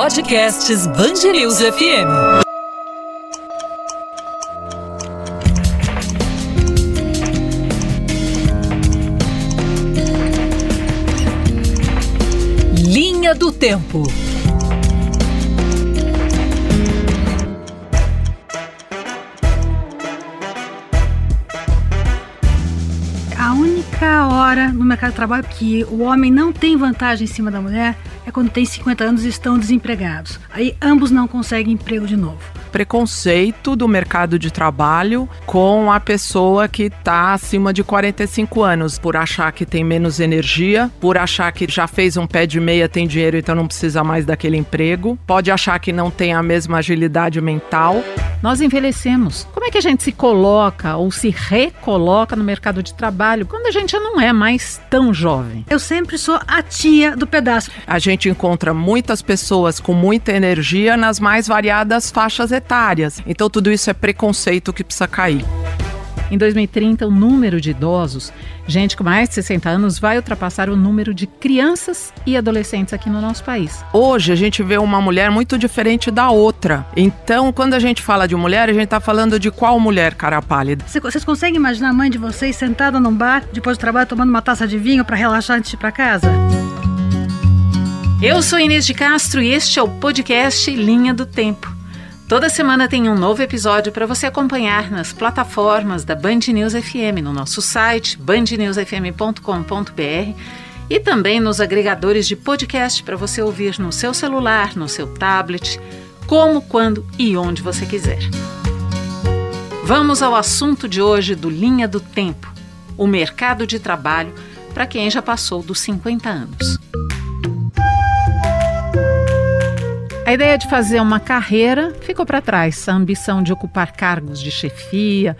Podcasts Bangerils FM. Linha do Tempo. A única hora no mercado de trabalho que o homem não tem vantagem em cima da mulher quando tem 50 anos e estão desempregados. Aí ambos não conseguem emprego de novo. Preconceito do mercado de trabalho com a pessoa que está acima de 45 anos, por achar que tem menos energia, por achar que já fez um pé de meia, tem dinheiro, então não precisa mais daquele emprego, pode achar que não tem a mesma agilidade mental. Nós envelhecemos. Como é que a gente se coloca ou se recoloca no mercado de trabalho quando a gente não é mais tão jovem? Eu sempre sou a tia do pedaço. A gente encontra muitas pessoas com muita energia nas mais variadas faixas etárias. Então tudo isso é preconceito que precisa cair. Em 2030, o número de idosos, gente com mais de 60 anos, vai ultrapassar o número de crianças e adolescentes aqui no nosso país. Hoje a gente vê uma mulher muito diferente da outra. Então, quando a gente fala de mulher, a gente está falando de qual mulher, cara pálida? Vocês conseguem imaginar a mãe de vocês sentada num bar, depois do trabalho, tomando uma taça de vinho para relaxar antes de ir para casa? Eu sou Inês de Castro e este é o podcast Linha do Tempo. Toda semana tem um novo episódio para você acompanhar nas plataformas da Band News FM, no nosso site bandnewsfm.com.br e também nos agregadores de podcast para você ouvir no seu celular, no seu tablet, como, quando e onde você quiser. Vamos ao assunto de hoje do Linha do Tempo: o mercado de trabalho para quem já passou dos 50 anos. A ideia de fazer uma carreira ficou para trás. A ambição de ocupar cargos de chefia,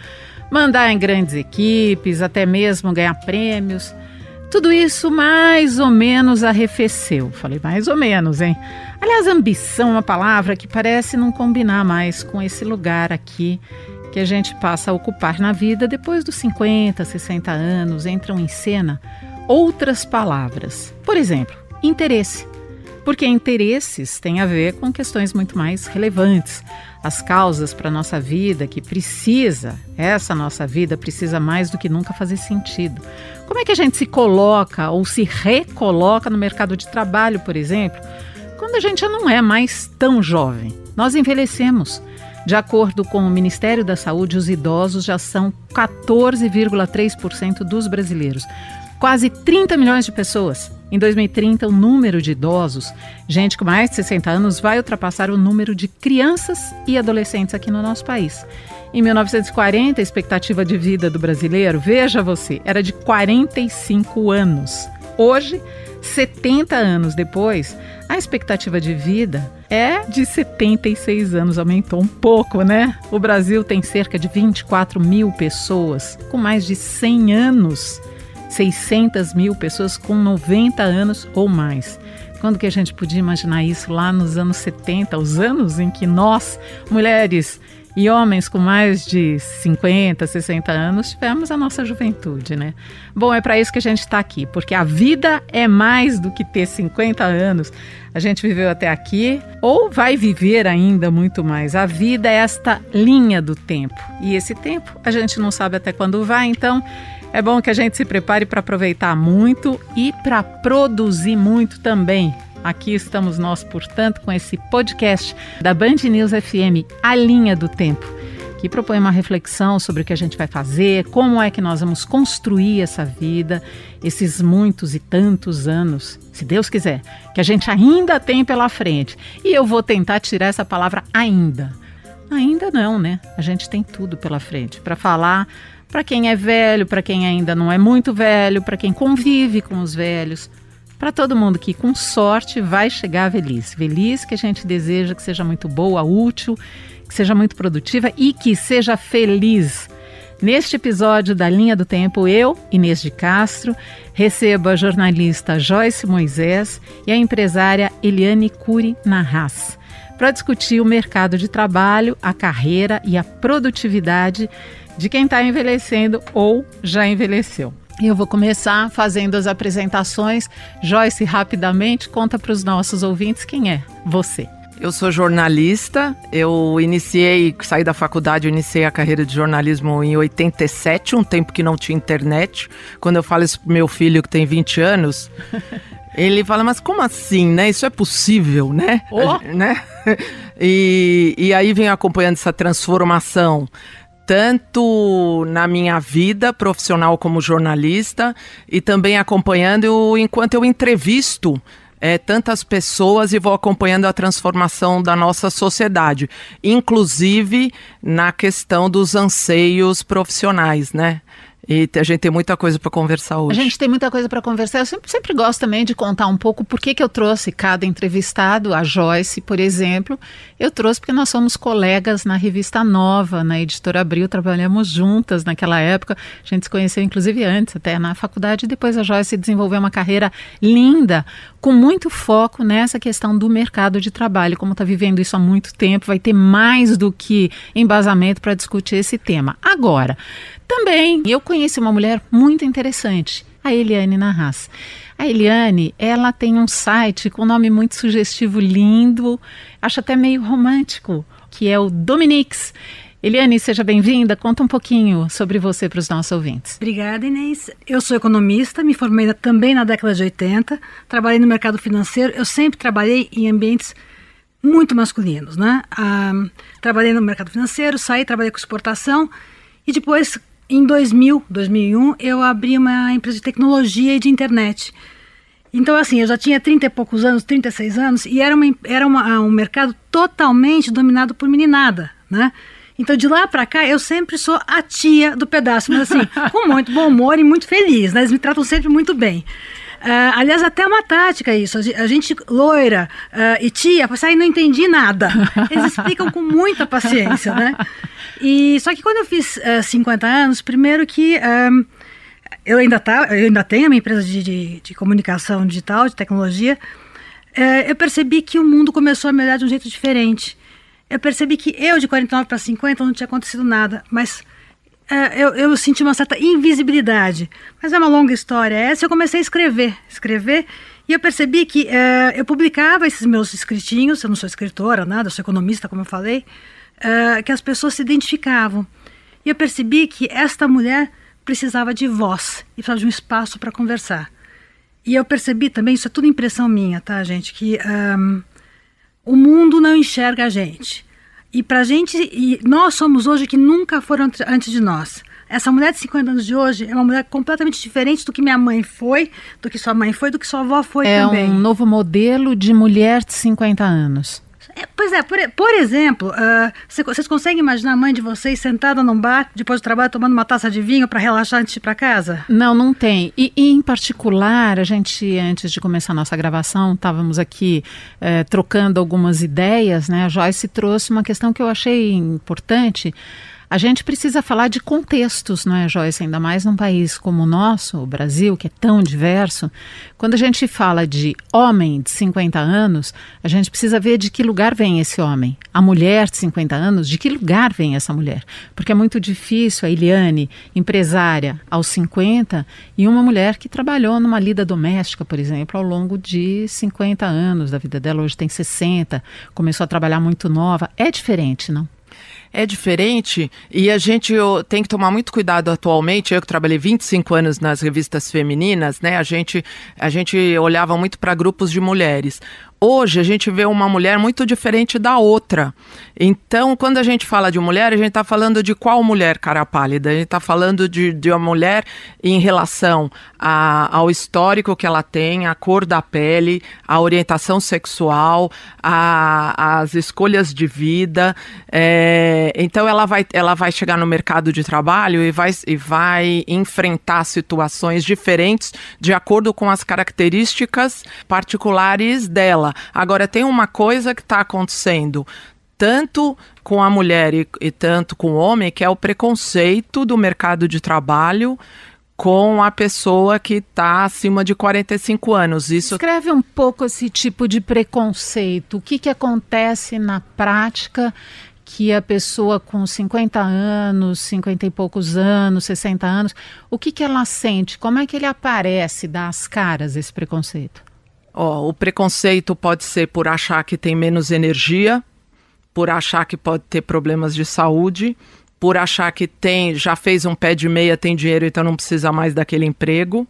mandar em grandes equipes, até mesmo ganhar prêmios. Tudo isso mais ou menos arrefeceu. Falei mais ou menos, hein? Aliás, ambição é uma palavra que parece não combinar mais com esse lugar aqui que a gente passa a ocupar na vida depois dos 50, 60 anos. Entram em cena outras palavras. Por exemplo, interesse porque interesses têm a ver com questões muito mais relevantes. As causas para a nossa vida que precisa, essa nossa vida precisa mais do que nunca fazer sentido. Como é que a gente se coloca ou se recoloca no mercado de trabalho, por exemplo, quando a gente já não é mais tão jovem? Nós envelhecemos. De acordo com o Ministério da Saúde, os idosos já são 14,3% dos brasileiros. Quase 30 milhões de pessoas. Em 2030, o número de idosos, gente com mais de 60 anos, vai ultrapassar o número de crianças e adolescentes aqui no nosso país. Em 1940, a expectativa de vida do brasileiro, veja você, era de 45 anos. Hoje, 70 anos depois, a expectativa de vida é de 76 anos, aumentou um pouco, né? O Brasil tem cerca de 24 mil pessoas com mais de 100 anos. 600 mil pessoas com 90 anos ou mais. Quando que a gente podia imaginar isso lá nos anos 70, os anos em que nós, mulheres e homens com mais de 50, 60 anos, tivemos a nossa juventude, né? Bom, é para isso que a gente está aqui, porque a vida é mais do que ter 50 anos. A gente viveu até aqui ou vai viver ainda muito mais. A vida é esta linha do tempo. E esse tempo a gente não sabe até quando vai, então é bom que a gente se prepare para aproveitar muito e para produzir muito também. Aqui estamos nós, portanto, com esse podcast da Band News FM, A Linha do Tempo, que propõe uma reflexão sobre o que a gente vai fazer, como é que nós vamos construir essa vida, esses muitos e tantos anos, se Deus quiser, que a gente ainda tem pela frente. E eu vou tentar tirar essa palavra ainda. Ainda não, né? A gente tem tudo pela frente para falar para quem é velho, para quem ainda não é muito velho, para quem convive com os velhos, para todo mundo que com sorte vai chegar à velhice. Velhice que a gente deseja que seja muito boa, útil, que seja muito produtiva e que seja feliz. Neste episódio da Linha do Tempo, eu, Inês de Castro, recebo a jornalista Joyce Moisés e a empresária Eliane Cury Narras para discutir o mercado de trabalho, a carreira e a produtividade de quem está envelhecendo ou já envelheceu. Eu vou começar fazendo as apresentações. Joyce, rapidamente, conta para os nossos ouvintes quem é você. Eu sou jornalista. Eu iniciei, saí da faculdade, eu iniciei a carreira de jornalismo em 87, um tempo que não tinha internet. Quando eu falo isso pro meu filho que tem 20 anos, ele fala: "Mas como assim, né? Isso é possível, né?" Oh. né? E, e aí vem acompanhando essa transformação tanto na minha vida profissional como jornalista e também acompanhando enquanto eu entrevisto é, tantas pessoas e vou acompanhando a transformação da nossa sociedade, inclusive na questão dos anseios profissionais, né? E a gente tem muita coisa para conversar hoje. A gente tem muita coisa para conversar. Eu sempre, sempre gosto também de contar um pouco por que, que eu trouxe cada entrevistado, a Joyce, por exemplo. Eu trouxe porque nós somos colegas na revista Nova, na Editora Abril, trabalhamos juntas naquela época. A gente se conheceu, inclusive, antes, até na faculdade. Depois a Joyce desenvolveu uma carreira linda, com muito foco nessa questão do mercado de trabalho. Como está vivendo isso há muito tempo, vai ter mais do que embasamento para discutir esse tema. Agora, também eu conheci uma mulher muito interessante, a Eliane Narras. A Eliane, ela tem um site com um nome muito sugestivo, lindo, acho até meio romântico, que é o Dominix. Eliane, seja bem-vinda. Conta um pouquinho sobre você para os nossos ouvintes. Obrigada, Inês. Eu sou economista, me formei também na década de 80, trabalhei no mercado financeiro. Eu sempre trabalhei em ambientes muito masculinos, né? Ah, trabalhei no mercado financeiro, saí, trabalhei com exportação e depois em 2000, 2001, eu abri uma empresa de tecnologia e de internet. Então, assim, eu já tinha 30 e poucos anos, 36 anos, e era, uma, era uma, um mercado totalmente dominado por meninada, né? Então, de lá para cá, eu sempre sou a tia do pedaço, mas assim, com muito bom humor e muito feliz, né? Eles me tratam sempre muito bem. Uh, aliás, até uma tática isso. A gente, loira uh, e tia, aí não entendi nada. Eles explicam com muita paciência, né? E só que quando eu fiz uh, eh, 50 anos, primeiro que um, eu ainda tá, eu ainda tenho a minha empresa de, de, de comunicação digital, de tecnologia, uh, eu percebi que o mundo começou a me olhar de um jeito diferente. Eu percebi que eu de 49 para 50 não tinha acontecido nada, mas eu, eu senti uma certa invisibilidade. Mas é uma longa história essa. Eu comecei a escrever, escrever e eu percebi que eu publicava esses meus escritinhos, eu não sou escritora, nada, sou economista, como eu falei, uh, que as pessoas se identificavam. E eu percebi que esta mulher precisava de voz e precisava de um espaço para conversar. E eu percebi também, isso é tudo impressão minha, tá, gente, que um, o mundo não enxerga a gente. E pra gente, e nós somos hoje que nunca foram antes de nós. Essa mulher de 50 anos de hoje é uma mulher completamente diferente do que minha mãe foi, do que sua mãe foi, do que sua avó foi é também. É um novo modelo de mulher de 50 anos. É, pois é, por, por exemplo, uh, vocês conseguem imaginar a mãe de vocês sentada num bar, depois do trabalho, tomando uma taça de vinho para relaxar antes de ir para casa? Não, não tem. E, e, em particular, a gente, antes de começar a nossa gravação, estávamos aqui eh, trocando algumas ideias, né? A Joyce trouxe uma questão que eu achei importante. A gente precisa falar de contextos, não é, Joyce? Ainda mais num país como o nosso, o Brasil, que é tão diverso. Quando a gente fala de homem de 50 anos, a gente precisa ver de que lugar vem esse homem. A mulher de 50 anos, de que lugar vem essa mulher? Porque é muito difícil a Eliane, empresária aos 50, e uma mulher que trabalhou numa lida doméstica, por exemplo, ao longo de 50 anos da vida dela, hoje tem 60, começou a trabalhar muito nova. É diferente, não? É diferente e a gente tem que tomar muito cuidado atualmente. Eu que trabalhei 25 anos nas revistas femininas, né? A gente, a gente olhava muito para grupos de mulheres. Hoje a gente vê uma mulher muito diferente da outra. Então, quando a gente fala de mulher, a gente está falando de qual mulher, cara pálida? A gente está falando de, de uma mulher em relação a, ao histórico que ela tem, a cor da pele, a orientação sexual, a, as escolhas de vida. É, então, ela vai, ela vai chegar no mercado de trabalho e vai, e vai enfrentar situações diferentes de acordo com as características particulares dela Agora, tem uma coisa que está acontecendo tanto com a mulher e, e, tanto com o homem, que é o preconceito do mercado de trabalho com a pessoa que está acima de 45 anos. Isso escreve um pouco esse tipo de preconceito. O que, que acontece na prática que a pessoa com 50 anos, 50 e poucos anos, 60 anos, o que, que ela sente? Como é que ele aparece das caras esse preconceito? Oh, o preconceito pode ser por achar que tem menos energia, por achar que pode ter problemas de saúde, por achar que tem, já fez um pé de meia, tem dinheiro, então não precisa mais daquele emprego.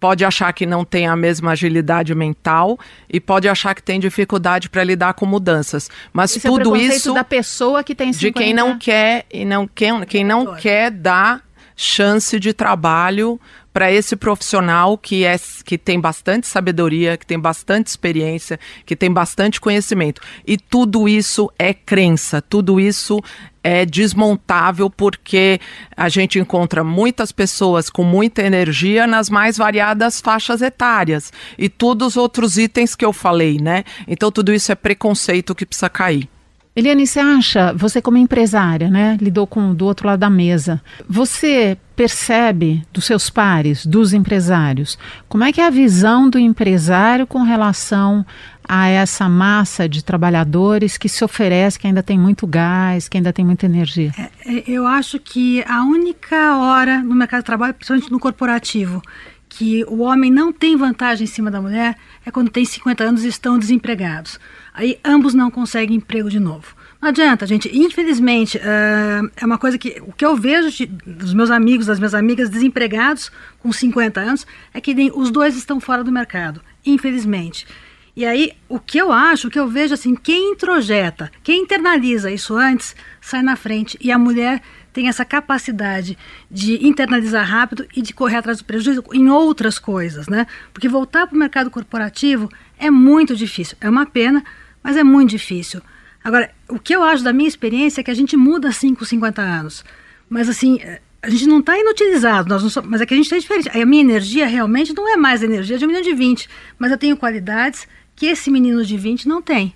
Pode achar que não tem a mesma agilidade mental e pode achar que tem dificuldade para lidar com mudanças. Mas Esse tudo é isso da pessoa que tem 50... de quem não quer e não quem, quem não quer dar chance de trabalho para esse profissional que é que tem bastante sabedoria, que tem bastante experiência, que tem bastante conhecimento. E tudo isso é crença, tudo isso é desmontável porque a gente encontra muitas pessoas com muita energia nas mais variadas faixas etárias e todos os outros itens que eu falei, né? Então tudo isso é preconceito que precisa cair. Eliane, você acha, você como empresária, né, lidou com do outro lado da mesa, você percebe dos seus pares, dos empresários, como é que é a visão do empresário com relação a essa massa de trabalhadores que se oferece, que ainda tem muito gás, que ainda tem muita energia? É, é eu acho que a única hora no mercado de trabalho, principalmente no corporativo, que o homem não tem vantagem em cima da mulher é quando tem 50 anos e estão desempregados. Aí ambos não conseguem emprego de novo. Não adianta, gente. Infelizmente, uh, é uma coisa que o que eu vejo de, dos meus amigos, das minhas amigas desempregados com 50 anos, é que nem, os dois estão fora do mercado. Infelizmente. E aí, o que eu acho, o que eu vejo assim, quem introjeta, quem internaliza isso antes, sai na frente. E a mulher tem essa capacidade de internalizar rápido e de correr atrás do prejuízo em outras coisas, né? Porque voltar para o mercado corporativo é muito difícil. É uma pena, mas é muito difícil. Agora, o que eu acho da minha experiência é que a gente muda assim com 50 anos. Mas assim, a gente não está inutilizado, nós somos, mas é que a gente está diferente. A minha energia realmente não é mais energia de um menino de 20, mas eu tenho qualidades que esse menino de 20 não tem.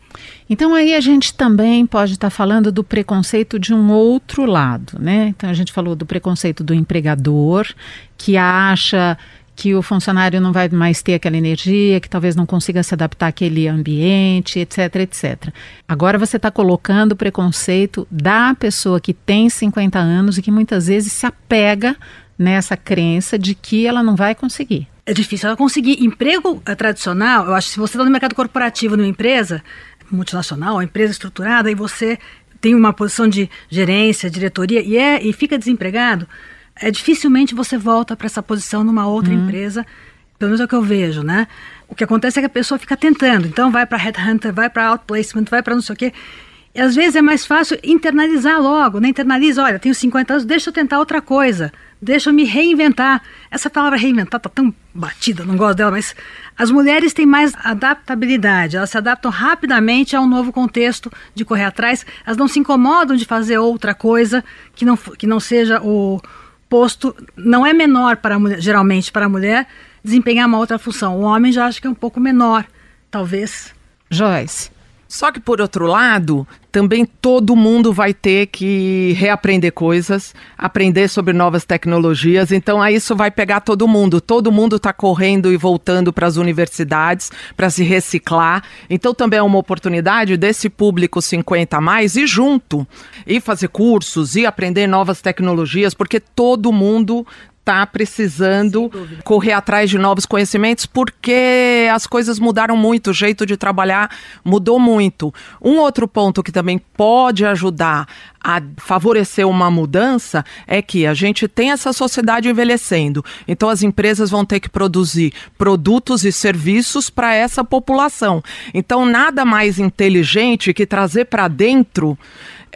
Então aí a gente também pode estar tá falando do preconceito de um outro lado, né? Então a gente falou do preconceito do empregador que acha que o funcionário não vai mais ter aquela energia, que talvez não consiga se adaptar àquele ambiente, etc, etc. Agora você está colocando o preconceito da pessoa que tem 50 anos e que muitas vezes se apega nessa crença de que ela não vai conseguir. É difícil ela conseguir emprego eh, tradicional. Eu acho que se você está no mercado corporativo numa empresa multinacional, uma empresa estruturada, e você tem uma posição de gerência, diretoria e, é, e fica desempregado, é dificilmente você volta para essa posição numa outra uhum. empresa, pelo menos é o que eu vejo, né? O que acontece é que a pessoa fica tentando, então vai para headhunter, vai para outplacement, vai para não sei o quê. E às vezes é mais fácil internalizar logo, né? Internaliza, olha, tenho 50 anos, deixa eu tentar outra coisa, deixa eu me reinventar. Essa palavra reinventar tá tão batida, não gosto dela, mas as mulheres têm mais adaptabilidade, elas se adaptam rapidamente a um novo contexto de correr atrás, elas não se incomodam de fazer outra coisa que não, que não seja o, posto não é menor para a mulher, geralmente para a mulher desempenhar uma outra função. O homem já acha que é um pouco menor, talvez. Joyce. Só que, por outro lado, também todo mundo vai ter que reaprender coisas, aprender sobre novas tecnologias. Então, aí isso vai pegar todo mundo. Todo mundo está correndo e voltando para as universidades para se reciclar. Então, também é uma oportunidade desse público 50 a mais ir junto e fazer cursos e aprender novas tecnologias, porque todo mundo está precisando correr atrás de novos conhecimentos porque as coisas mudaram muito, o jeito de trabalhar mudou muito. Um outro ponto que também pode ajudar a favorecer uma mudança é que a gente tem essa sociedade envelhecendo. Então as empresas vão ter que produzir produtos e serviços para essa população. Então nada mais inteligente que trazer para dentro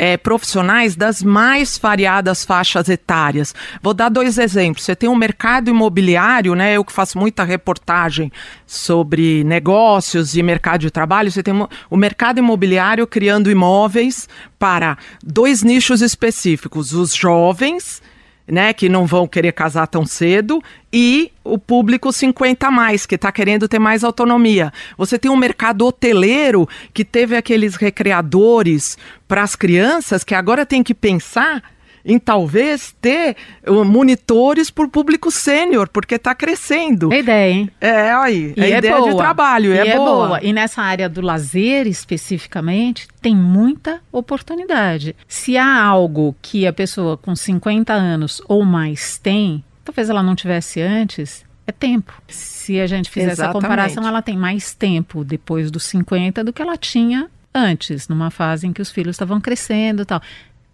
é, profissionais das mais variadas faixas etárias. Vou dar dois exemplos. Você tem um mercado imobiliário, né? Eu que faço muita reportagem sobre negócios e mercado de trabalho. Você tem o mercado imobiliário criando imóveis para dois nichos específicos: os jovens né, que não vão querer casar tão cedo, e o público 50 a mais, que está querendo ter mais autonomia. Você tem um mercado hoteleiro que teve aqueles recreadores para as crianças que agora tem que pensar em talvez ter uh, monitores por público sênior, porque está crescendo. É ideia, hein? É, aí, E é, é ideia boa. de trabalho, E é, boa. E nessa área do lazer especificamente, tem muita oportunidade. Se há algo que a pessoa com 50 anos ou mais tem, talvez ela não tivesse antes, é tempo. Se a gente fizer essa Exatamente. comparação, ela tem mais tempo depois dos 50 do que ela tinha antes, numa fase em que os filhos estavam crescendo e tal.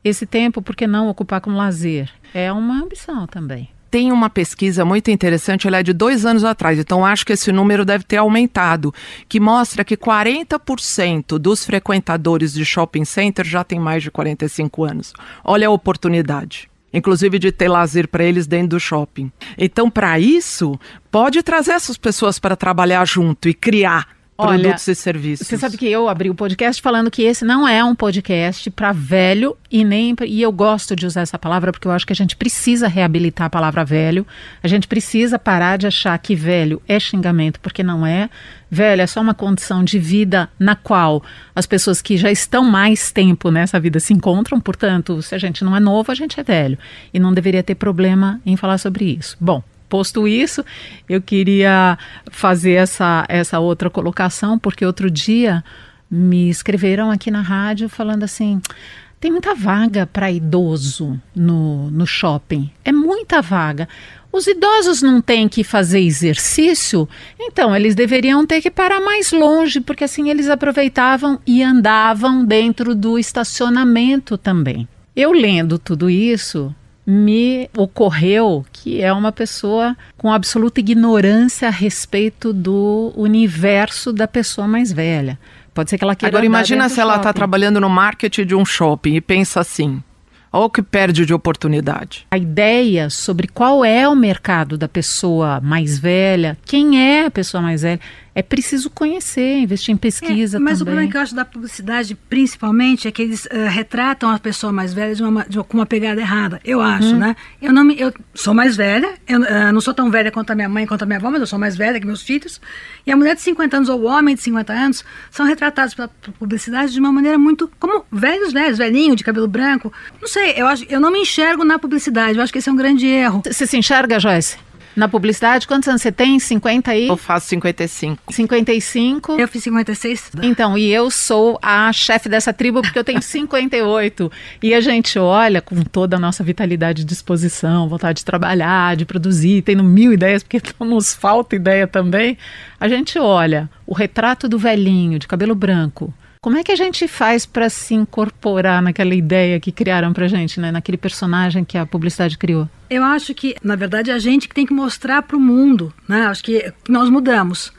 Esse tempo, por que não ocupar com lazer? É uma ambição também. Tem uma pesquisa muito interessante, ela é de dois anos atrás, então acho que esse número deve ter aumentado, que mostra que 40% dos frequentadores de shopping center já tem mais de 45 anos. Olha a oportunidade. Inclusive de ter lazer para eles dentro do shopping. Então, para isso, pode trazer essas pessoas para trabalhar junto e criar Olha, produtos e serviços. Você sabe que eu abri o podcast falando que esse não é um podcast para velho e nem e eu gosto de usar essa palavra porque eu acho que a gente precisa reabilitar a palavra velho. A gente precisa parar de achar que velho é xingamento, porque não é. Velho é só uma condição de vida na qual as pessoas que já estão mais tempo nessa vida se encontram. Portanto, se a gente não é novo, a gente é velho e não deveria ter problema em falar sobre isso. Bom, Posto isso, eu queria fazer essa, essa outra colocação, porque outro dia me escreveram aqui na rádio falando assim: tem muita vaga para idoso no, no shopping. É muita vaga. Os idosos não têm que fazer exercício, então eles deveriam ter que parar mais longe, porque assim eles aproveitavam e andavam dentro do estacionamento também. Eu lendo tudo isso, me ocorreu que é uma pessoa com absoluta ignorância a respeito do universo da pessoa mais velha. Pode ser que ela queira Agora imagina se ela está trabalhando no marketing de um shopping e pensa assim: olha o que perde de oportunidade. A ideia sobre qual é o mercado da pessoa mais velha, quem é a pessoa mais velha, é preciso conhecer, investir em pesquisa É, mas o também. problema que eu acho da publicidade, principalmente, é que eles eh, retratam a pessoa mais velha de uma, de uma- com uma pegada errada. Eu acho, Hum. né? Eu não me, eu sou mais velha, eu eh, não sou tão velha quanto a minha mãe, quanto a minha avó, mas eu sou mais velha que meus filhos. E a mulher de 50 anos ou o homem de 50 anos são retratados pela pela publicidade de uma maneira muito como velhos, velhos, velhinho, de cabelo branco. Não sei, eu acho, eu não me enxergo na publicidade. Eu acho que esse é um grande erro. Você se enxerga, Joyce? Na publicidade, quantos anos você tem? 50 aí? Eu faço 55. 55? Eu fiz 56. Então, e eu sou a chefe dessa tribo porque eu tenho 58. E a gente olha com toda a nossa vitalidade e disposição, vontade de trabalhar, de produzir, tendo mil ideias, porque nos falta ideia também. A gente olha o retrato do velhinho de cabelo branco. Como é que a gente faz para se incorporar naquela ideia que criaram pra gente, né? naquele personagem que a publicidade criou? Eu acho que, na verdade, é a gente que tem que mostrar para o mundo, né? Acho que nós mudamos.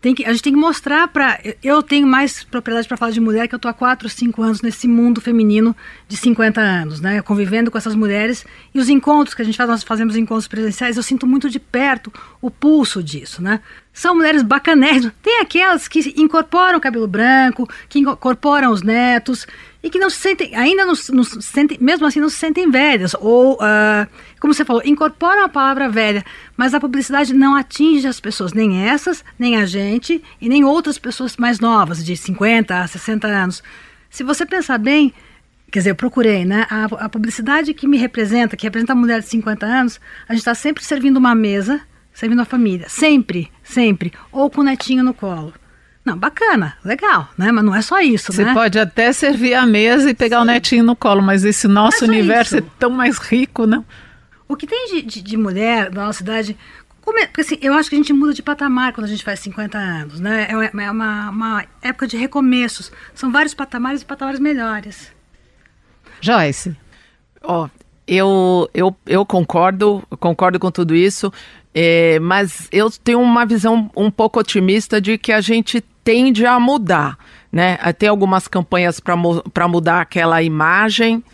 Tem que, a gente tem que mostrar para. Eu tenho mais propriedade para falar de mulher, que eu estou há 4, 5 anos nesse mundo feminino de 50 anos, né? Convivendo com essas mulheres. E os encontros que a gente faz, nós fazemos encontros presenciais, eu sinto muito de perto o pulso disso, né? São mulheres bacanérrimas. Tem aquelas que incorporam cabelo branco, que incorporam os netos e que não se sentem, ainda não, não se sentem, mesmo assim não se sentem velhas. Ou, ah, como você falou, incorporam a palavra velha, mas a publicidade não atinge as pessoas, nem essas, nem a gente, e nem outras pessoas mais novas, de 50 a 60 anos. Se você pensar bem, quer dizer, eu procurei, né? A, a publicidade que me representa, que representa a mulher de 50 anos, a gente está sempre servindo uma mesa, servindo a família. Sempre, sempre. Ou com o netinho no colo. Não, bacana, legal, né? Mas não é só isso, Você né? pode até servir a mesa e pegar o netinho no colo, mas esse nosso Mas é universo isso. é tão mais rico, não? O que tem de, de, de mulher da nossa idade. como é- porque assim, eu acho que a gente muda de patamar quando a gente faz 50 anos, né? É uma, é uma, uma época de recomeços. São vários patamares e patamares melhores. Joyce, Ó, eu, eu, eu concordo, eu concordo com tudo isso, é, mas eu tenho uma visão um pouco otimista de que a gente tende a mudar, né? A ter algumas campanhas para mudar aquela imagem,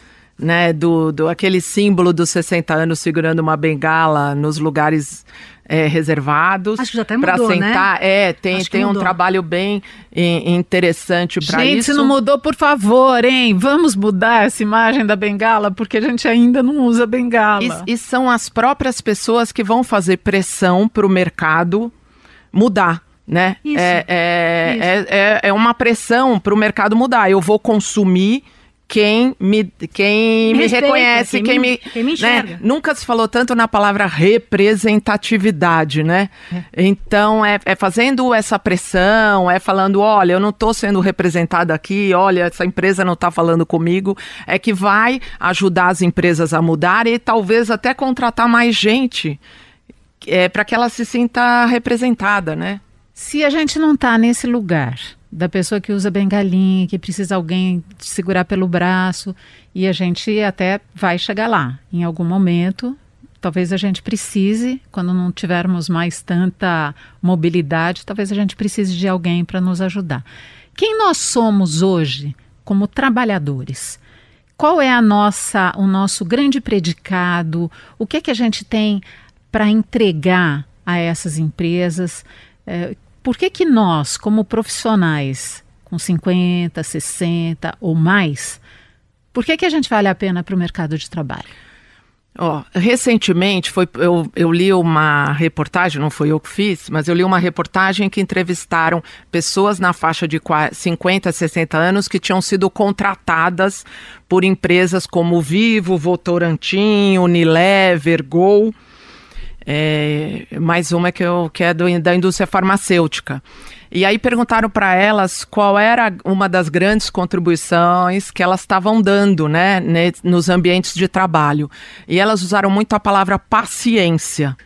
né? Do, do aquele símbolo dos 60 anos segurando uma bengala nos lugares é, reservados. Acho que já até pra mudou, né? sentar. É, tem, tem um trabalho bem em- interessante para gente, isso. se não mudou, por favor, hein? Vamos mudar essa imagem da bengala, porque a gente ainda não usa bengala. E, e são as próprias pessoas que vão fazer pressão para o mercado mudar. Né? Isso, É, é, isso. é, é- é uma pressão para o mercado mudar. Eu vou consumir quem me, quem me, respeita, reconhece, quem quem, me- me, quem me né? Nunca se falou tanto na palavra representatividade, né? Então, é, é fazendo essa pressão, é falando, olha, eu não estou sendo representada aqui, olha, essa empresa não está falando comigo, é que vai ajudar as empresas a mudarem e talvez até contratar mais gente é, para que ela se sinta representada, né? Se a gente não está nesse lugar da pessoa que usa bengalinha, que precisa alguém segurar pelo braço, e a gente até vai chegar lá em algum momento. Talvez a gente precise, quando não tivermos mais tanta mobilidade, talvez a gente precise de alguém para nos ajudar. Quem nós somos hoje como trabalhadores? Qual é a nossa, o nosso grande predicado? O que é que a gente tem para entregar a essas empresas? É, por que, que nós, como profissionais, com 50, 60 ou mais, por que, que a gente vale a pena para o mercado de trabalho? Ó, recentemente foi, eu, eu li uma reportagem, não foi eu que fiz, mas eu li uma reportagem que entrevistaram pessoas na faixa de qua- 50, 60 anos que tinham sido contratadas por empresas como Vivo, Votorantim, Unilever, Gol. É, mais uma que, eu, que é do- da indústria farmacêutica. E aí perguntaram para elas qual era uma das grandes contribuições que elas estavam dando né, nos ambientes de trabalho. E elas usaram muito a palavra paciência.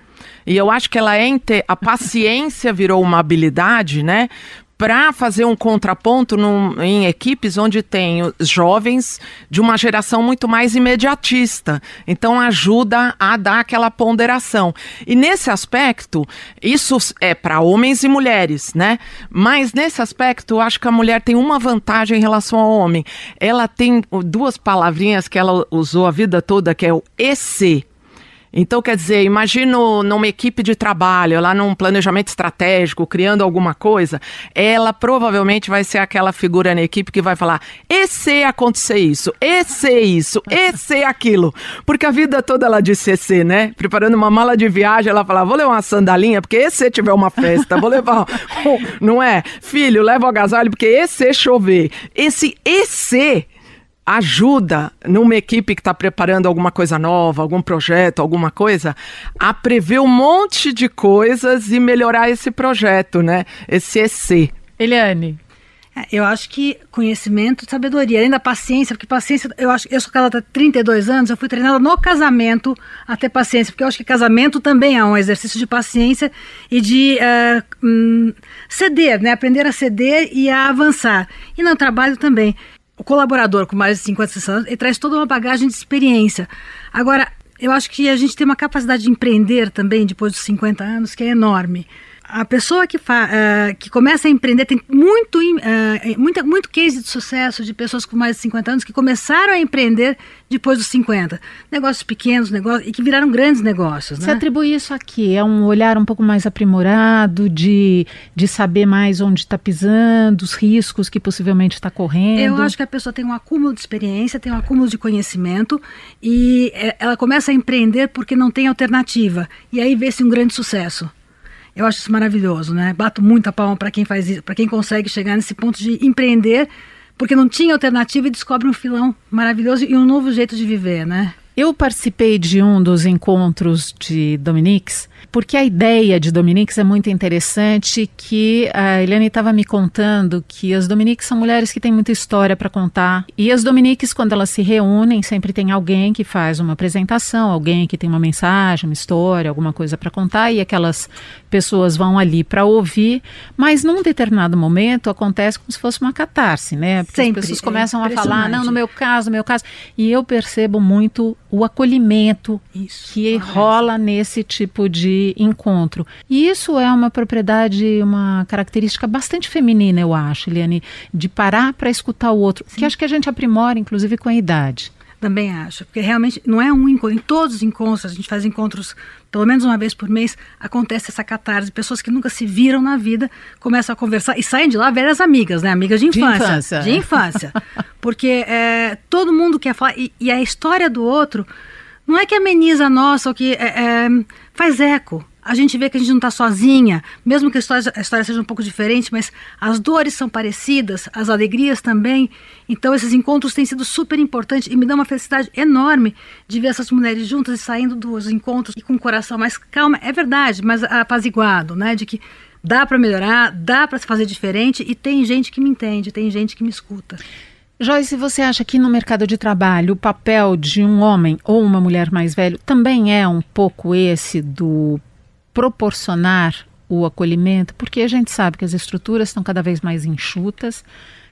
E eu acho que ela é a paciência virou uma habilidade, né? Para fazer um contraponto num- em equipes onde tem jovens de uma geração muito mais imediatista. Então ajuda a dar aquela ponderação. E nesse aspecto, isso é para homens e mulheres, né? Mas nesse aspecto, eu acho que a mulher tem uma vantagem em relação ao homem. Ela tem duas palavrinhas que ela usou a vida toda, que é o EC. Então, quer dizer, imagino numa equipe de trabalho, lá num planejamento estratégico, criando alguma coisa, ela provavelmente vai ser aquela figura na equipe que vai falar: e se acontecer isso, e se isso, e se aquilo. Porque a vida toda ela disse EC, né? Preparando uma mala de viagem, ela fala: vou levar uma sandalinha, porque e se tiver uma festa, vou levar. Não é? Filho, leva o agasalho, porque e se chover. Esse EC ajuda numa equipe que está preparando alguma coisa nova, algum projeto, alguma coisa, a prever um monte de coisas e melhorar esse projeto, né? Esse EC. Eliane, É, Eu acho que conhecimento e sabedoria, além da paciência, porque paciência, eu acho eu sou casada há 32 anos, eu fui treinada no casamento a ter paciência, porque eu acho que casamento também é um exercício de paciência e de eh, hum, ceder, né? Aprender a ceder e a avançar. E no trabalho também. O colaborador com mais de 50, 60 anos, ele traz toda uma bagagem de experiência. Agora, eu acho que a gente tem uma capacidade de empreender também depois dos 50 anos que é enorme. A pessoa que, fa, eh, que começa a empreender tem muito, muita, muito case de sucesso de pessoas com mais de 50 anos que começaram a empreender depois dos 50. Negócios pequenos, negócios, e que viraram grandes negócios. você Né? atribui isso aqui? É um olhar um pouco mais aprimorado, de, de saber mais onde está pisando, os riscos que possivelmente está correndo? Eu acho que a pessoa tem um acúmulo de experiência, tem um acúmulo de conhecimento e ela começa a empreender porque não tem alternativa. E aí vê-se um grande sucesso. Eu acho isso maravilhoso, né? Bato muita palma para quem faz isso, para quem consegue chegar nesse ponto de empreender porque não tinha alternativa e descobre um filão maravilhoso e um novo jeito de viver, né? Eu participei de um dos encontros de Dominiques, porque a ideia de Dominiques é muito interessante, que a Eliane estava me contando que as Dominiques são mulheres que têm muita história para contar. E as Dominiques, quando elas se reúnem, sempre tem alguém que faz uma apresentação, alguém que tem uma mensagem, uma história, alguma coisa para contar, e aquelas pessoas vão ali para ouvir, mas num determinado momento acontece como se fosse uma catarse, né? Porque Sempre, as pessoas é começam a falar, não, no meu caso, no meu caso, e eu percebo muito o acolhimento Isso. que rola nesse tipo de encontro. E isso é uma propriedade, uma característica bastante feminina, eu acho, Eliane, de parar para escutar o outro, que acho que a gente aprimora, inclusive, com a idade. Também acho, porque realmente não é um encontro, em todos os encontros, a gente faz encontros pelo menos uma vez por mês, acontece essa catarse, pessoas que nunca se viram na vida começam a conversar e saem de lá velhas amigas, né? Amigas de De infância. infância, De infância. porque é, todo mundo quer falar, e, e a história do outro não é que ameniza a nossa ou que é, é, faz eco. a gente vê que a gente não está sozinha, mesmo que a história, a história, seja um pouco diferente, mas as dores são parecidas, as alegrias também. Então, esses encontros têm sido super importantes e me dá uma felicidade enorme de ver essas mulheres juntas e saindo dos encontros e com o coração mais calmo. É verdade, mas apaziguado, né? De que dá para melhorar, dá para se fazer diferente e tem gente que me entende, tem gente que me escuta. Joyce, você acha que no mercado de trabalho o papel de um homem ou uma mulher mais velho também é um pouco esse do proporcionar o acolhimento? Porque a gente sabe que as estruturas estão cada vez mais enxutas,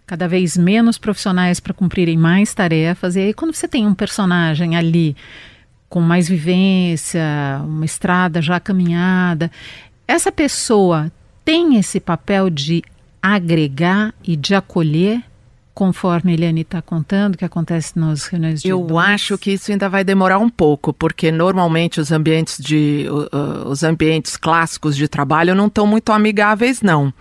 cada vez menos profissionais para cumprirem mais tarefas. E aí, quando você tem um personagem ali com mais vivência, uma estrada já caminhada, essa pessoa tem esse papel de agregar e de acolher conforme a Eliane está contando, que acontece nas reuniões de Eu dois. acho que isso ainda vai demorar um pouco, porque normalmente os ambientes de uh, os ambientes clássicos de trabalho não estão muito amigáveis, não,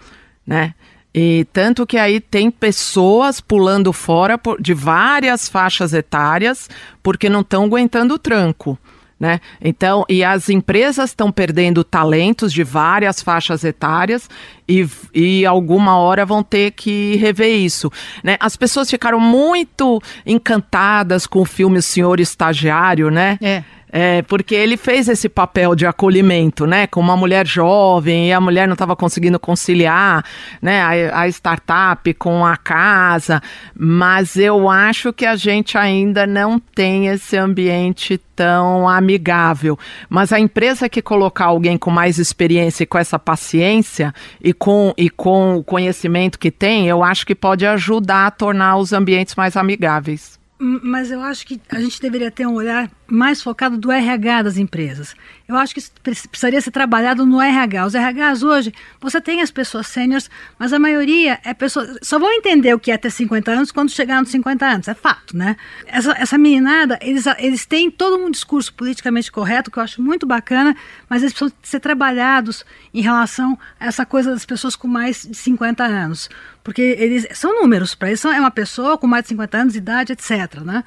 né? E tanto que aí tem pessoas pulando fora de várias faixas etárias porque não estão aguentando o tranco. Né? Então, e as empresas estão perdendo talentos de várias faixas etárias e, e alguma hora vão ter que rever isso. Né? As pessoas ficaram muito encantadas com o filme O Senhor Estagiário, né? É. É, porque ele fez esse papel de acolhimento, né? Com uma mulher jovem e a mulher não estava conseguindo conciliar, né? A, a, startup com a casa. Mas eu acho que a gente ainda não tem esse ambiente tão amigável. Mas a empresa que colocar alguém com mais experiência e com essa paciência e com, e com o conhecimento que tem, eu acho que pode ajudar a tornar os ambientes mais amigáveis. Mas eu acho que a gente deveria ter um olhar mais focado do RH das empresas. Eu acho que precisaria ser trabalhado no RH. Os RHs hoje, você tem as pessoas sêniores, mas a maioria é pessoas. Só vão entender o que é ter 50 anos quando chegar nos 50 anos. É fato, né? Essa, essa meninada, eles, eles têm todo um discurso politicamente correto, que eu acho muito bacana, mas eles precisam ser trabalhados em relação a essa coisa das pessoas com mais de 50 anos. Porque eles são números, para eles é uma pessoa com mais de 50 anos de idade, etc. Né?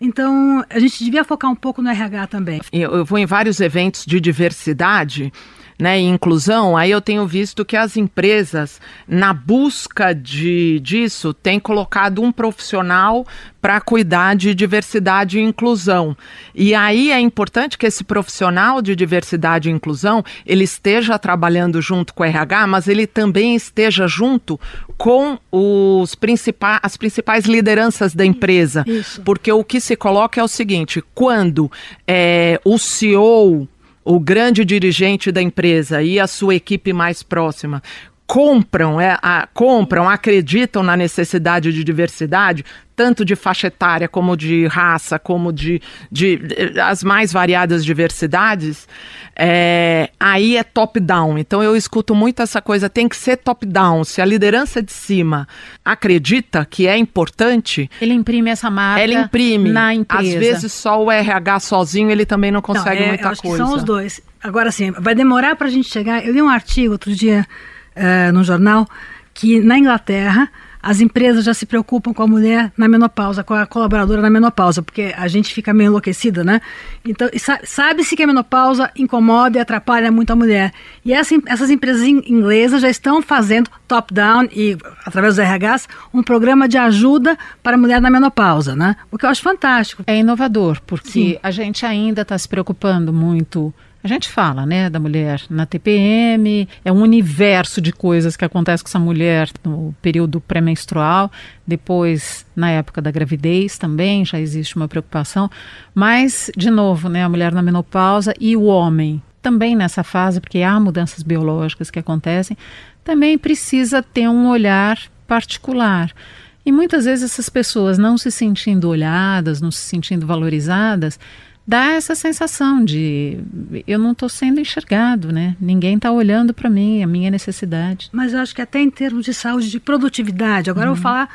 Então, a gente devia focar um pouco no RH também. Eu, eu vou em vários eventos de diversidade né, e inclusão, aí eu tenho visto que as empresas, na busca de, disso, têm colocado um profissional para cuidar de diversidade e inclusão. E aí é importante que esse profissional de diversidade e inclusão ele esteja trabalhando junto com o RH, mas ele também esteja junto com os principais, as principais lideranças da empresa. Isso. Porque o que se coloca é o seguinte: quando é, o CEO o grande dirigente da empresa e a sua equipe mais próxima compram, é, a, compram, acreditam na necessidade de diversidade, tanto de faixa etária como de raça, como de, de, as mais variadas diversidades, é, aí é top-down. Então eu escuto muito essa coisa, tem que ser top-down. Se a liderança de cima acredita que é importante. Ele imprime essa marca. Ela imprime. Na empresa. Às vezes só o RH sozinho ele também não consegue não, é, muita coisa. São os dois. Agora sim, vai demorar para a gente chegar. Eu li um artigo outro dia uh, no jornal que na Inglaterra as empresas já se preocupam com a mulher na menopausa, com a colaboradora na menopausa, porque a gente fica meio enlouquecida, né? Então, sabe-se que a menopausa incomoda e atrapalha muito a mulher. E essa, essas empresas inglesas já estão fazendo top-down e, através dos RHs, um programa de ajuda para a mulher na menopausa, né? O que eu acho fantástico. É inovador, porque Sim. a gente ainda está se preocupando muito a gente fala, né, da mulher na TPM, é um universo de coisas que acontece com essa mulher no período pré-menstrual, depois na época da gravidez também já existe uma preocupação, mas de novo, né, a mulher na menopausa e o homem também nessa fase, porque há mudanças biológicas que acontecem, também precisa ter um olhar particular. E muitas vezes essas pessoas não se sentindo olhadas, não se sentindo valorizadas, dá essa sensação de eu não estou sendo enxergado, né? Ninguém está olhando para mim, a minha necessidade. Mas eu acho que até em termos de saúde, de produtividade, agora uhum. eu vou uhum. falar,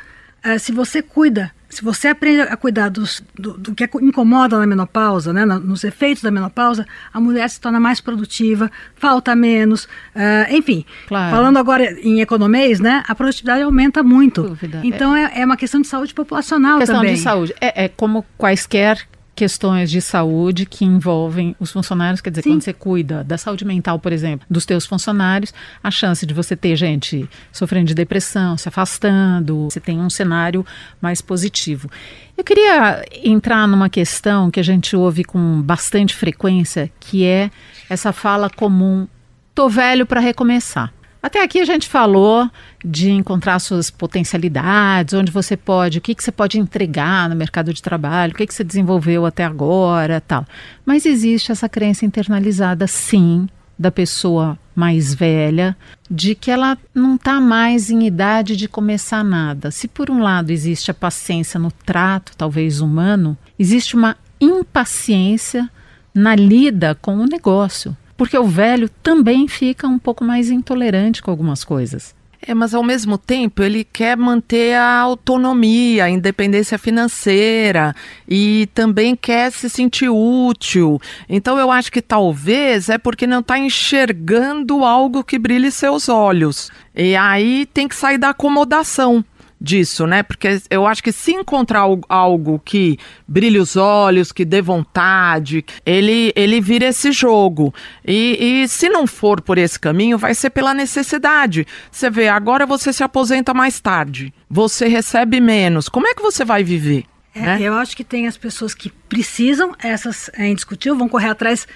uh, se você cuida, se você aprende a cuidar dos, do, do, que incomoda na menopausa, né, nos efeitos da menopausa, a mulher se torna mais produtiva, falta menos, uh, enfim. Claro. Falando agora em economês, né, a produtividade aumenta muito. Então é, é uma questão de saúde populacional questão também. Questão de saúde. É, é como quaisquer questões de saúde que envolvem os funcionários, quer dizer, Sim. quando você cuida da saúde mental, por exemplo, dos teus funcionários, a chance de você ter gente sofrendo de depressão, se afastando, você tem um cenário mais positivo. Eu queria entrar numa questão que a gente ouve com bastante frequência, que é essa fala comum: tô velho para recomeçar. Até aqui a gente falou de encontrar suas potencialidades, onde você pode, o que, que você pode entregar no mercado de trabalho, o que, que você desenvolveu até agora, tal. Mas existe essa crença internalizada, sim, da pessoa mais velha, de que ela não está mais em idade de começar nada. Se por um lado existe a paciência no trato, talvez humano, existe uma impaciência na lida com o negócio porque o velho também fica um pouco mais intolerante com algumas coisas. É, mas ao mesmo tempo ele quer manter a autonomia, a independência financeira e também quer se sentir útil. Então eu acho que talvez é porque não está enxergando algo que brilhe seus olhos. E aí tem que sair da acomodação disso, né? Porque eu acho que se encontrar algo que brilhe os olhos, que dê vontade, ele, ele vira esse jogo. E, e se não for por esse caminho, vai ser pela necessidade. Você vê, agora você se aposenta mais tarde, você recebe menos. Como é que você vai viver? É, né? Eu acho que tem as pessoas que precisam, essas é indiscutível, vão correr atrás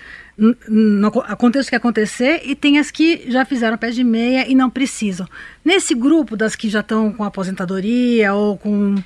aconteça o que acontecer, e tem as que já fizeram pé de meia e não precisam. Nesse grupo das que já estão com aposentadoria ou com. Uh,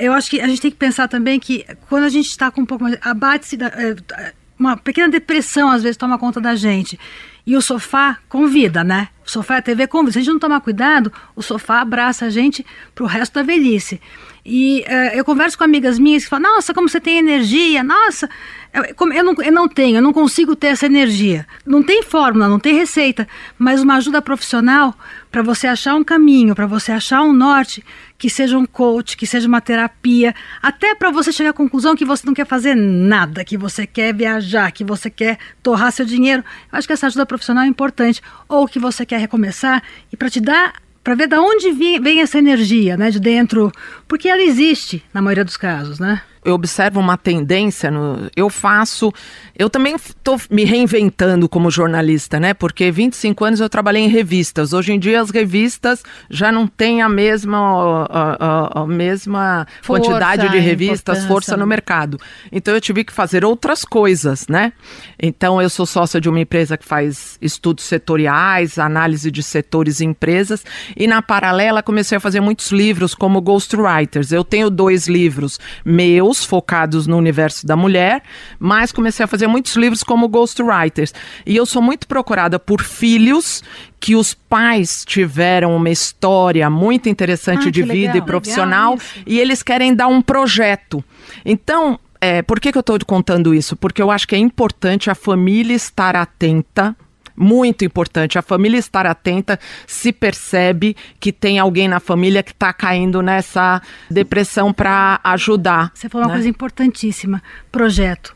eu acho que a gente tem que pensar também que quando a gente está com um pouco mais. abate-se. Uh, uma pequena depressão às vezes toma conta da gente. E o sofá convida, né? O sofá e a TV convida. Se a gente não tomar cuidado, o sofá abraça a gente para o resto da velhice. E uh, eu converso com amigas minhas que falam: Nossa, como você tem energia! Nossa, eu, eu, não, eu não tenho, eu não consigo ter essa energia. Não tem fórmula, não tem receita, mas uma ajuda profissional para você achar um caminho, para você achar um norte, que seja um coach, que seja uma terapia, até para você chegar à conclusão que você não quer fazer nada, que você quer viajar, que você quer torrar seu dinheiro. Eu acho que essa ajuda profissional é importante. Ou que você quer recomeçar e para te dar para ver de onde vem essa energia, né, de dentro, porque ela existe na maioria dos casos, né? Eu observo uma tendência, no, eu faço, eu também estou me reinventando como jornalista, né? Porque 25 anos eu trabalhei em revistas. Hoje em dia as revistas já não têm a mesma, a, a, a mesma força, quantidade de revistas, força no mercado. Então eu tive que fazer outras coisas, né? Então eu sou sócia de uma empresa que faz estudos setoriais, análise de setores e empresas, e na paralela comecei a fazer muitos livros como ghostwriters. Eu tenho dois livros meus focados no universo da mulher, mas comecei a fazer muitos livros como ghostwriters. E eu sou muito procurada por filhos que os pais tiveram uma história muito interessante ah, de vida legal, e profissional e eles querem dar um projeto. Então, é, por que, que eu estou contando isso? Porque eu acho que é importante a família estar atenta muito importante. A família estar atenta se percebe que tem alguém na família que está caindo nessa depressão para ajudar. Você falou né? uma coisa importantíssima: projeto.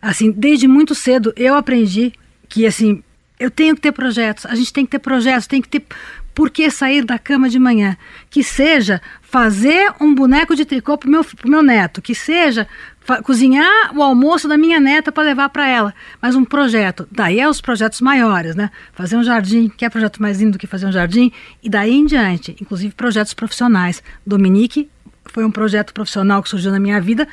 Assim, desde muito cedo eu aprendi que assim eu tenho que ter projetos, a gente tem que ter projetos, tem que ter por que sair da cama de manhã? Que seja fazer um boneco de tricô para o meu, meu neto, que seja cozinhar o almoço da minha neta para levar para ela, mas um projeto. Daí é os projetos maiores, né? Fazer um jardim, que é projeto mais lindo do que fazer um jardim, e daí em diante, inclusive projetos profissionais. Dominique foi um projeto profissional que surgiu na minha vida,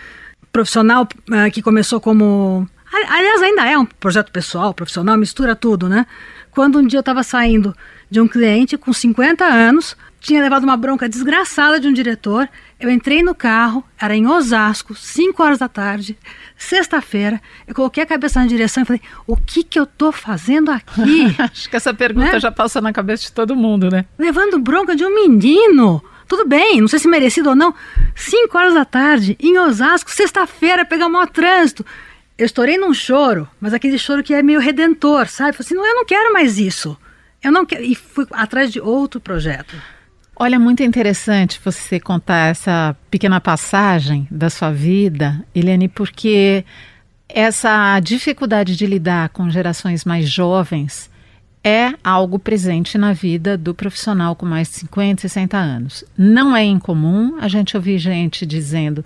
profissional uh, que começou como Aliás, ainda é um projeto pessoal, profissional, mistura tudo, né? Quando um dia eu estava saindo de um cliente com 50 anos, tinha levado uma bronca desgraçada de um diretor. Eu entrei no carro, era em Osasco, 5 horas da tarde, sexta-feira. Eu coloquei a cabeça na direção e falei: o que, que eu tô fazendo aqui? Acho que essa pergunta né? já passa na cabeça de todo mundo, né? Levando bronca de um menino. Tudo bem, não sei se merecido ou não. 5 horas da tarde, em Osasco, sexta-feira, pegar o maior trânsito eu estourei num choro, mas aquele choro que é meio redentor, sabe? Falei assim, não, eu não quero mais isso. Eu não quero. E fui atrás de outro projeto. Olha, muito interessante você contar essa pequena passagem da sua vida, Eliane, porque essa dificuldade de lidar com gerações mais jovens é algo presente na vida do profissional com mais de 50, 60 anos. Não é incomum a gente ouvir gente dizendo: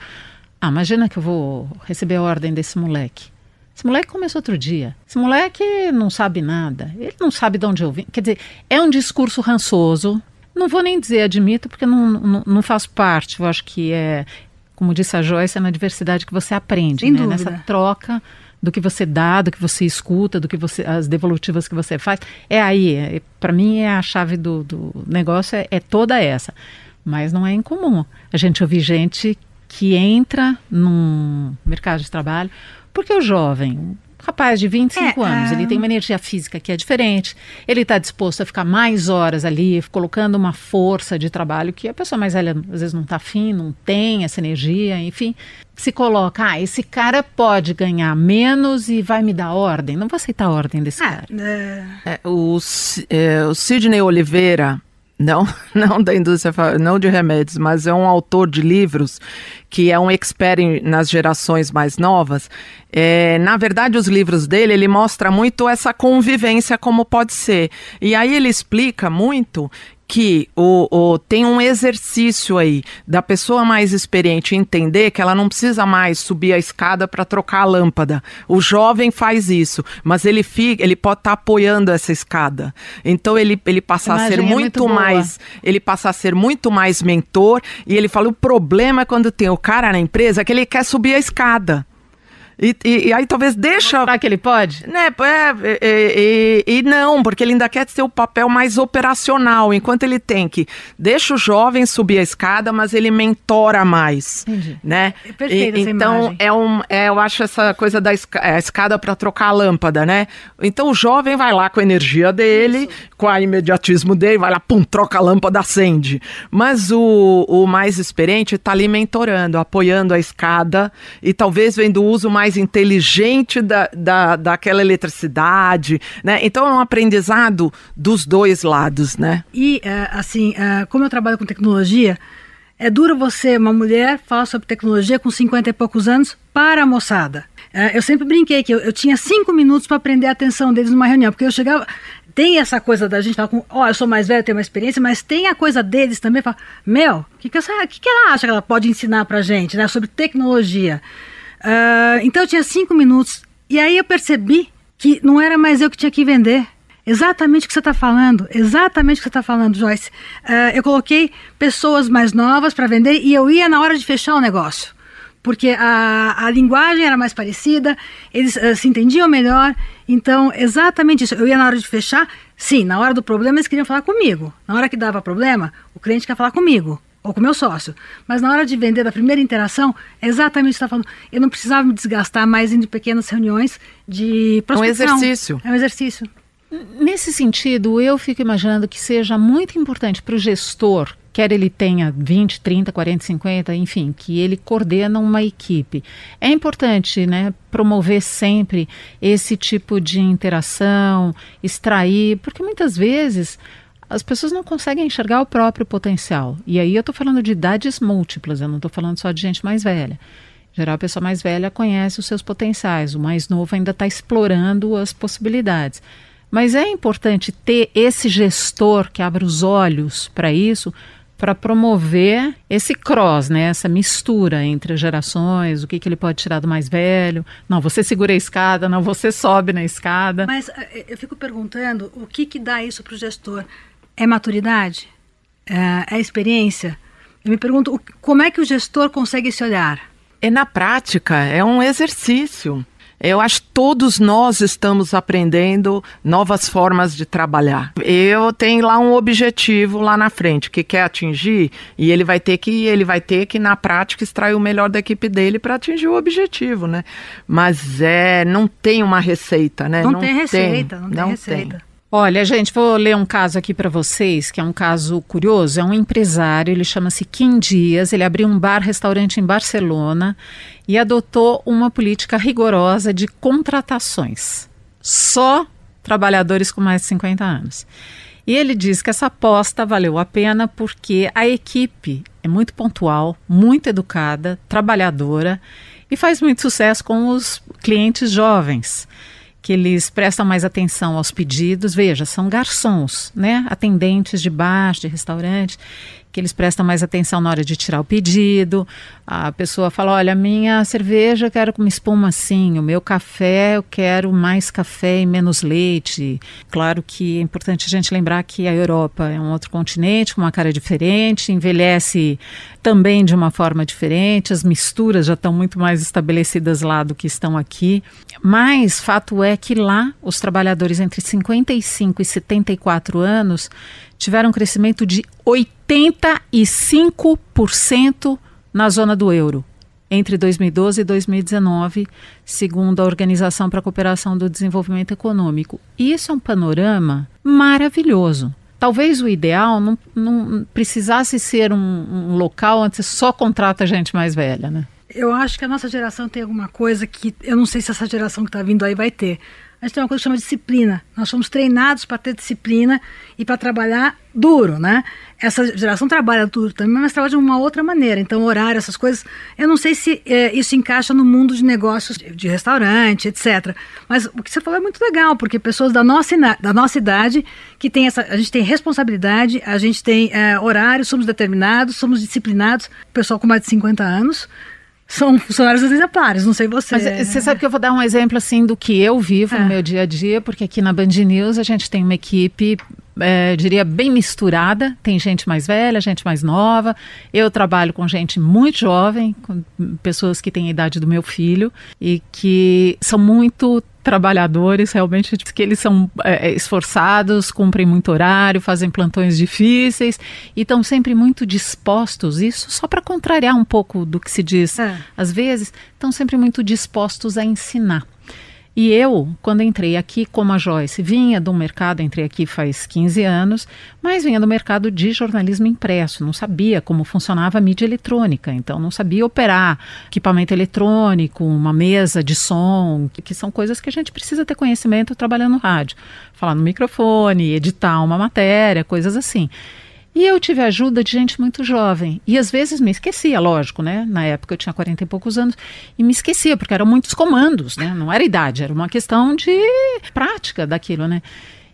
Ah, imagina que eu vou receber a ordem desse moleque. Esse moleque começou outro dia. Esse moleque não sabe nada. Ele não sabe de onde eu vim. Quer dizer, é um discurso rançoso. Não vou nem dizer admito, porque não, não, não faço parte. Eu acho que é, como disse a Joyce, é na diversidade que você aprende, Sem né? dúvida. Nessa troca do que você dá, do que você escuta, do que você, as devolutivas que você faz. É aí, é, para mim é a chave do, do negócio é, é toda essa. Mas não é incomum. A gente ouvir gente que entra num mercado de trabalho, porque o jovem, rapaz de 25 É, anos, ah. ele tem uma energia física que é diferente, ele está disposto a ficar mais horas ali, colocando uma força de trabalho que a pessoa mais velha às vezes não está afim, não tem essa energia, enfim. Se coloca, ah, esse cara pode ganhar menos e vai me dar ordem. Não vou aceitar a ordem desse Ah, cara. é, É, o, é, o Sidney Oliveira, não, não da indústria, não de remédios, mas é um autor de livros que é um expert em- nas gerações mais novas. É, na verdade, os livros dele, ele mostra muito essa convivência como pode ser. E aí ele explica muito que o, o- tem um exercício aí da pessoa mais experiente entender que ela não precisa mais subir a escada para trocar a lâmpada. O jovem faz isso, mas ele fica, ele pode estar apoiando essa escada. Então ele, ele passa a ser imagem é muito, muito mais, ele passa a ser muito mais mentor e ele fala o problema é quando tem o cara na empresa que ele quer subir a escada. E, e- e aí talvez deixa Será que ele pode? né, é, e, e- e não, porque ele ainda quer ter o papel mais operacional, enquanto ele tem que deixa o jovem subir a escada, mas ele mentora mais, Entendi. né? É perfeita essa então imagem. é um, é, eu acho essa coisa da esca- é, escada para trocar a lâmpada, né? Então o jovem vai lá com a energia dele, com o imediatismo dele, vai lá, pum, troca a lâmpada, acende. Mas o, o mais experiente está ali mentorando, apoiando a escada e talvez vendo o uso mais inteligente da, da, daquela eletricidade, né? Então é um aprendizado dos dois lados, né? E, eh, assim, eh, como eu trabalho com tecnologia, é duro você, uma mulher, falar sobre tecnologia com 50 e poucos anos para a moçada. Eh, eu sempre brinquei que eu, eu tinha cinco minutos para prender a atenção deles numa reunião, porque eu chegava. Tem essa coisa da gente falar com, ó, eu sou mais velho, tenho mais experiência, mas tem a coisa deles também, fala, meu, o que, que, que, que ela acha que ela pode ensinar pra gente, né, sobre tecnologia? Ah, então eu tinha cinco minutos, e aí eu percebi que não era mais eu que tinha que vender. Exatamente o que você está falando, exatamente o que você está falando, Joyce. Ah, eu coloquei pessoas mais novas para vender e eu ia na hora de fechar o negócio. Porque a, a linguagem era mais parecida, eles ah, se entendiam melhor. Então, exatamente isso. Eu ia na hora de fechar, sim, na hora do problema eles queriam falar comigo. Na hora que dava problema, o cliente quer falar comigo ou com o meu sócio. Mas na hora de vender, da primeira interação, é exatamente o que você está falando. Eu não precisava me desgastar mais indo em pequenas reuniões de prospecção. exercício. É um exercício. Nesse sentido, eu fico imaginando que seja muito importante para o gestor, quer ele tenha 20, 30, 40, 50, enfim, que ele coordena uma equipe. É importante né, promover sempre esse tipo de interação, extrair, porque muitas vezes as pessoas não conseguem enxergar o próprio potencial. E aí eu estou falando de idades múltiplas, eu não estou falando só de gente mais velha. Em geral, a pessoa mais velha conhece os seus potenciais, o mais novo ainda está explorando as possibilidades. Mas é importante ter esse gestor que abra os olhos para isso, para promover esse cross, né? essa mistura entre as gerações, o que, que ele pode tirar do mais velho. Não, você segura a escada, não, você sobe na escada. Mas eh, eu fico perguntando o que, que dá isso para o gestor? É maturidade? É, é experiência? Eu me pergunto como é que o gestor consegue esse olhar? É na prática, é um exercício. Eu acho que todos nós estamos aprendendo novas formas de trabalhar. Eu tenho lá um objetivo lá na frente que quer atingir e ele vai ter que ele vai ter que na prática extrair o melhor da equipe dele para atingir o objetivo, né? Mas é não tem uma receita, né? Não tem receita, não tem receita. Olha, gente, vou ler um caso aqui para vocês, que é um caso curioso. É um empresário, ele chama-se Kim Dias. Ele abriu um bar-restaurante em Barcelona e adotou uma política rigorosa de contratações. Só trabalhadores com mais de 50 anos. E ele diz que essa aposta valeu a pena porque a equipe é muito pontual, muito educada, trabalhadora e faz muito sucesso com os clientes jovens que eles prestam mais atenção aos pedidos. Veja, são garçons, né? Atendentes de bar, de restaurante, que eles prestam mais atenção na hora de tirar o pedido. A pessoa fala: olha, minha cerveja eu quero com espuma assim, o meu café eu quero mais café e menos leite. Claro que é importante a gente lembrar que a Europa é um outro continente com uma cara diferente, envelhece também de uma forma diferente, as misturas já estão muito mais estabelecidas lá do que estão aqui. Mas fato é que lá os trabalhadores entre 55 e 74 anos tiveram um crescimento de 85% na zona do euro entre 2012 e 2019, segundo a Organização para a Cooperação do Desenvolvimento Econômico. E isso é um panorama maravilhoso. Talvez o ideal não, não precisasse ser um, um local onde você só contrata gente mais velha, né? Eu acho que a nossa geração tem alguma coisa que eu não sei se essa geração que está vindo aí vai ter a gente tem uma coisa que chama disciplina. Nós somos treinados para ter disciplina e para trabalhar duro, né? Essa geração trabalha duro também, mas trabalha de uma outra maneira. Então, horário, essas coisas, eu não sei se é, isso encaixa no mundo de negócios de restaurante, etc. Mas o que você falou é muito legal, porque pessoas da nossa, da nossa idade, que tem essa. A gente tem responsabilidade, a gente tem é, horário, somos determinados, somos disciplinados, pessoal com mais de 50 anos são funcionários exemplares, não sei você. Mas eh, você sabe que eu vou dar um exemplo assim do que eu vivo é. no meu dia a dia, porque aqui na Band News a gente tem uma equipe é, diria, bem misturada. Tem gente mais velha, gente mais nova. Eu trabalho com gente muito jovem, com pessoas que têm a idade do meu filho e que são muito trabalhadores, realmente, que eles são é, esforçados, cumprem muito horário, fazem plantões difíceis e estão sempre muito dispostos, isso só para contrariar um pouco do que se diz, é. às vezes, estão sempre muito dispostos a ensinar. E eu, quando entrei aqui como a Joyce, vinha do mercado, entrei aqui faz 15 anos, mas vinha do mercado de jornalismo impresso, não sabia como funcionava a mídia eletrônica, então não sabia operar equipamento eletrônico, uma mesa de som, que são coisas que a gente precisa ter conhecimento trabalhando no rádio. Falar no microfone, editar uma matéria, coisas assim. E eu tive ajuda de gente muito jovem. E às vezes me esquecia, lógico, né? Na época eu tinha 40 e poucos anos. E me esquecia, porque eram muitos comandos, né? Não era idade, era uma questão de prática daquilo, né?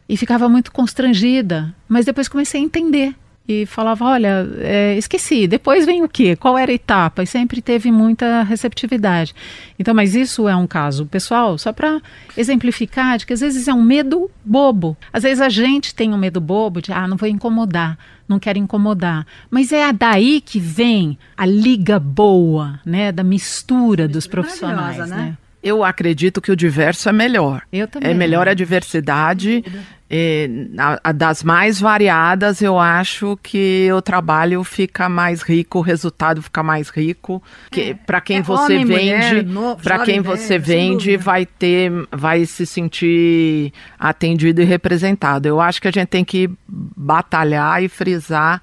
E ficava muito constrangida. Mas depois comecei a entender e falava: Olha, é, esqueci, depois vem o quê? Qual era a etapa? E sempre teve muita receptividade. Então, mas isso é um caso pessoal, só para exemplificar de que às vezes é um medo bobo. Às vezes a gente tem um medo bobo de, ah, não vou incomodar, não quero incomodar. Mas é daí que vem a liga boa, né? Da mistura dos profissionais, né? né? Eu acredito que o diverso é melhor. Eu também. É melhor a diversidade. É, a, a das mais variadas, eu acho que o trabalho fica mais rico, o resultado fica mais rico. Que, é, para quem é você homem, vende, para quem você vende, vai ter, vai se sentir atendido e representado. Eu acho que a gente tem que batalhar e frisar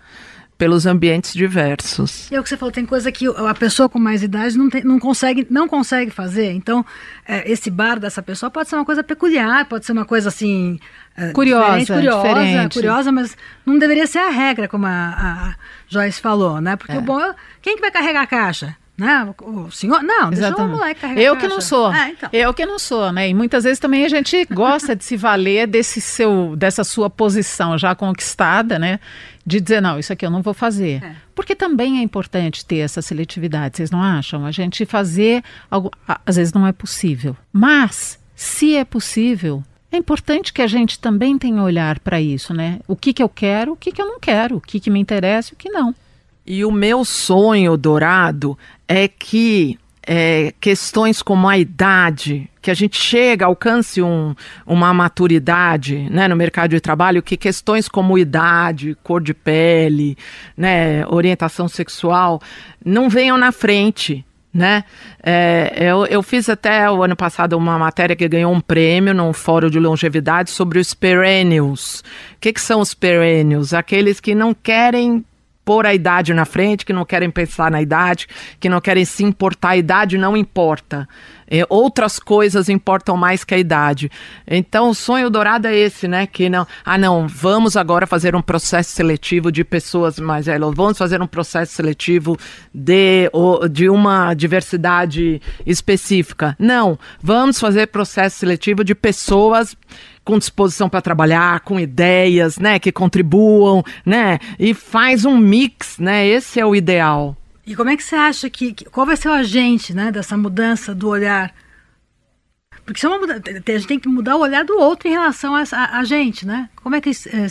pelos ambientes diversos. E é o que você falou, tem coisa que a pessoa com mais idade não, tem, não, consegue, não consegue fazer. Então, é, esse bar dessa pessoa pode ser uma coisa peculiar, pode ser uma coisa assim. É, curiosa, curiosa, diferente. curiosa, mas não deveria ser a regra, como a, a Joyce falou, né? Porque é. o bom é. Quem que vai carregar a caixa? Né? O senhor? Não, deixa o moleque carregar Eu que não sou. Ah, então. Eu que não sou, né? E muitas vezes também a gente gosta de se valer desse seu, dessa sua posição já conquistada, né? De dizer, não, isso aqui eu não vou fazer. É. Porque também é importante ter essa seletividade, vocês não acham? A gente fazer algo, às vezes não é possível. Mas, se é possível, é importante que a gente também tenha olhar para isso, né? O que, que eu quero, o que, que eu não quero, o que, que me interessa e o que não. E o meu sonho dourado é que é, questões como a idade, que a gente chega, alcance um, uma maturidade né, no mercado de trabalho, que questões como idade, cor de pele, né, orientação sexual, não venham na frente. Né? É, eu, eu fiz até o ano passado uma matéria que ganhou um prêmio num fórum de longevidade sobre os perennials. O que, que são os perennials? Aqueles que não querem pôr a idade na frente, que não querem pensar na idade, que não querem se importar. A idade não importa. É, outras coisas importam mais que a idade. Então, o sonho dourado é esse, né? Que não, ah, não, vamos agora fazer um processo seletivo de pessoas mais velhas, vamos fazer um processo seletivo de, de uma diversidade específica. Não, vamos fazer processo seletivo de pessoas com disposição para trabalhar, com ideias, né, que contribuam, né, e faz um mix, né? Esse é o ideal. E como é que você acha que, qual vai ser o agente, né, dessa mudança do olhar porque isso é uma, a gente tem que mudar o olhar do outro em relação a, a, a gente, né? Como é que. É...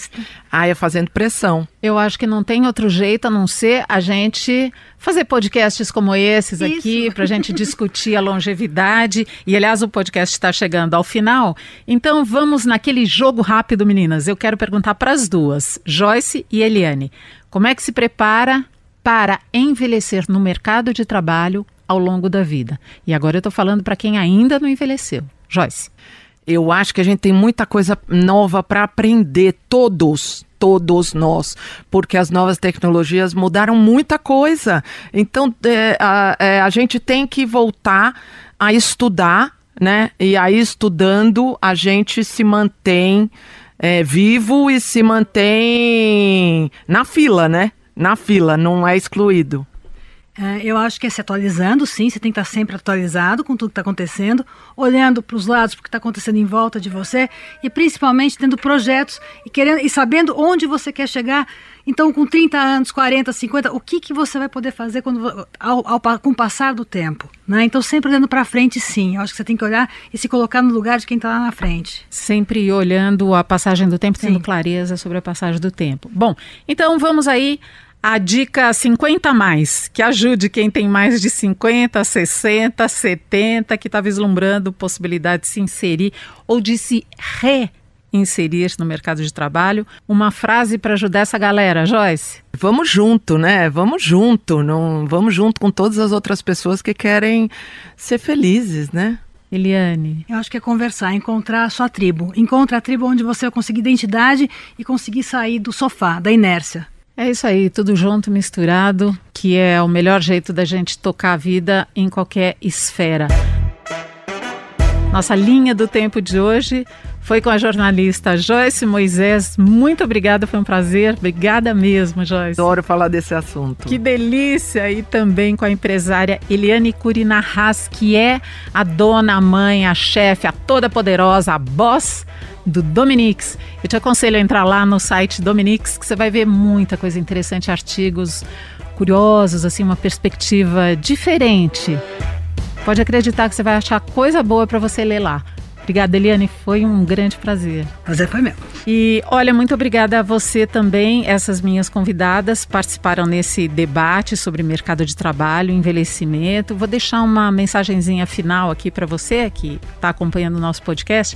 Ah, é fazendo pressão. Eu acho que não tem outro jeito a não ser a gente fazer podcasts como esses isso. aqui, para a gente discutir a longevidade. E, aliás, o podcast está chegando ao final. Então, vamos naquele jogo rápido, meninas. Eu quero perguntar para as duas, Joyce e Eliane. Como é que se prepara para envelhecer no mercado de trabalho ao longo da vida. E agora eu estou falando para quem ainda não envelheceu. Joyce. Eu acho que a gente tem muita coisa nova para aprender, todos, todos nós, porque as novas tecnologias mudaram muita coisa. Então, é, a, é, a gente tem que voltar a estudar, né? E aí, estudando, a gente se mantém é, vivo e se mantém na fila, né? Na fila, não é excluído. É, eu acho que é se atualizando, sim, você tem que estar sempre atualizado com tudo que está acontecendo, olhando para os lados, para o que está acontecendo em volta de você e principalmente tendo projetos e, querendo, e sabendo onde você quer chegar. Então, com 30 anos, 40, 50, o que, que você vai poder fazer quando, ao, ao, com o passar do tempo? Né? Então, sempre olhando para frente, sim. Eu acho que você tem que olhar e se colocar no lugar de quem está lá na frente. Sempre olhando a passagem do tempo, tendo sim. clareza sobre a passagem do tempo. Bom, então vamos aí a dica 50 mais, que ajude quem tem mais de 50, 60, 70, que está vislumbrando possibilidade de se inserir ou de se reinserir no mercado de trabalho. Uma frase para ajudar essa galera, Joyce? Vamos junto, né? Vamos junto, não, vamos junto com todas as outras pessoas que querem ser felizes, né? Eliane? Eu acho que é conversar, encontrar a sua tribo. Encontra a tribo onde você vai conseguir identidade e conseguir sair do sofá, da inércia. É isso aí, tudo junto, misturado, que é o melhor jeito da gente tocar a vida em qualquer esfera. Nossa linha do tempo de hoje foi com a jornalista Joyce Moisés. Muito obrigada, foi um prazer. Obrigada mesmo, Joyce. Adoro falar desse assunto. Que delícia! E também com a empresária Eliane Curina Haas, que é a dona, a mãe, a chefe, a toda poderosa, a boss do Dominix. Eu te aconselho a entrar lá no site Dominix, que você vai ver muita coisa interessante, artigos curiosos, assim, uma perspectiva diferente. Pode acreditar que você vai achar coisa boa para você ler lá. Obrigada, Eliane, foi um grande prazer. Prazer foi meu. E olha, muito obrigada a você também. Essas minhas convidadas participaram nesse debate sobre mercado de trabalho, envelhecimento. Vou deixar uma mensagenzinha final aqui para você que está acompanhando o nosso podcast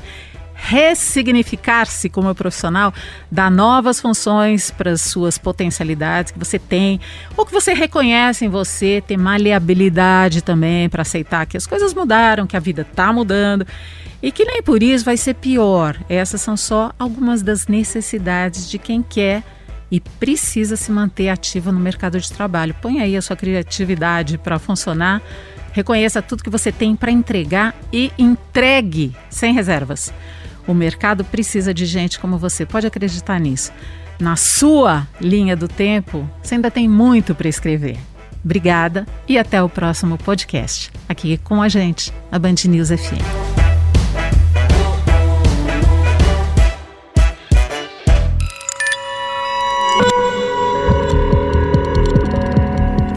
ressignificar-se como profissional, dar novas funções para as suas potencialidades que você tem, ou que você reconhece em você, ter maleabilidade também para aceitar que as coisas mudaram, que a vida está mudando e que nem por isso vai ser pior. Essas são só algumas das necessidades de quem quer e precisa se manter ativo no mercado de trabalho. Põe aí a sua criatividade para funcionar. Reconheça tudo que você tem para entregar e entregue sem reservas. O mercado precisa de gente como você, pode acreditar nisso. Na sua linha do tempo, você ainda tem muito para escrever. Obrigada e até o próximo podcast. Aqui com a gente, a Band News FM.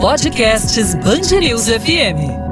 Podcasts Band News FM.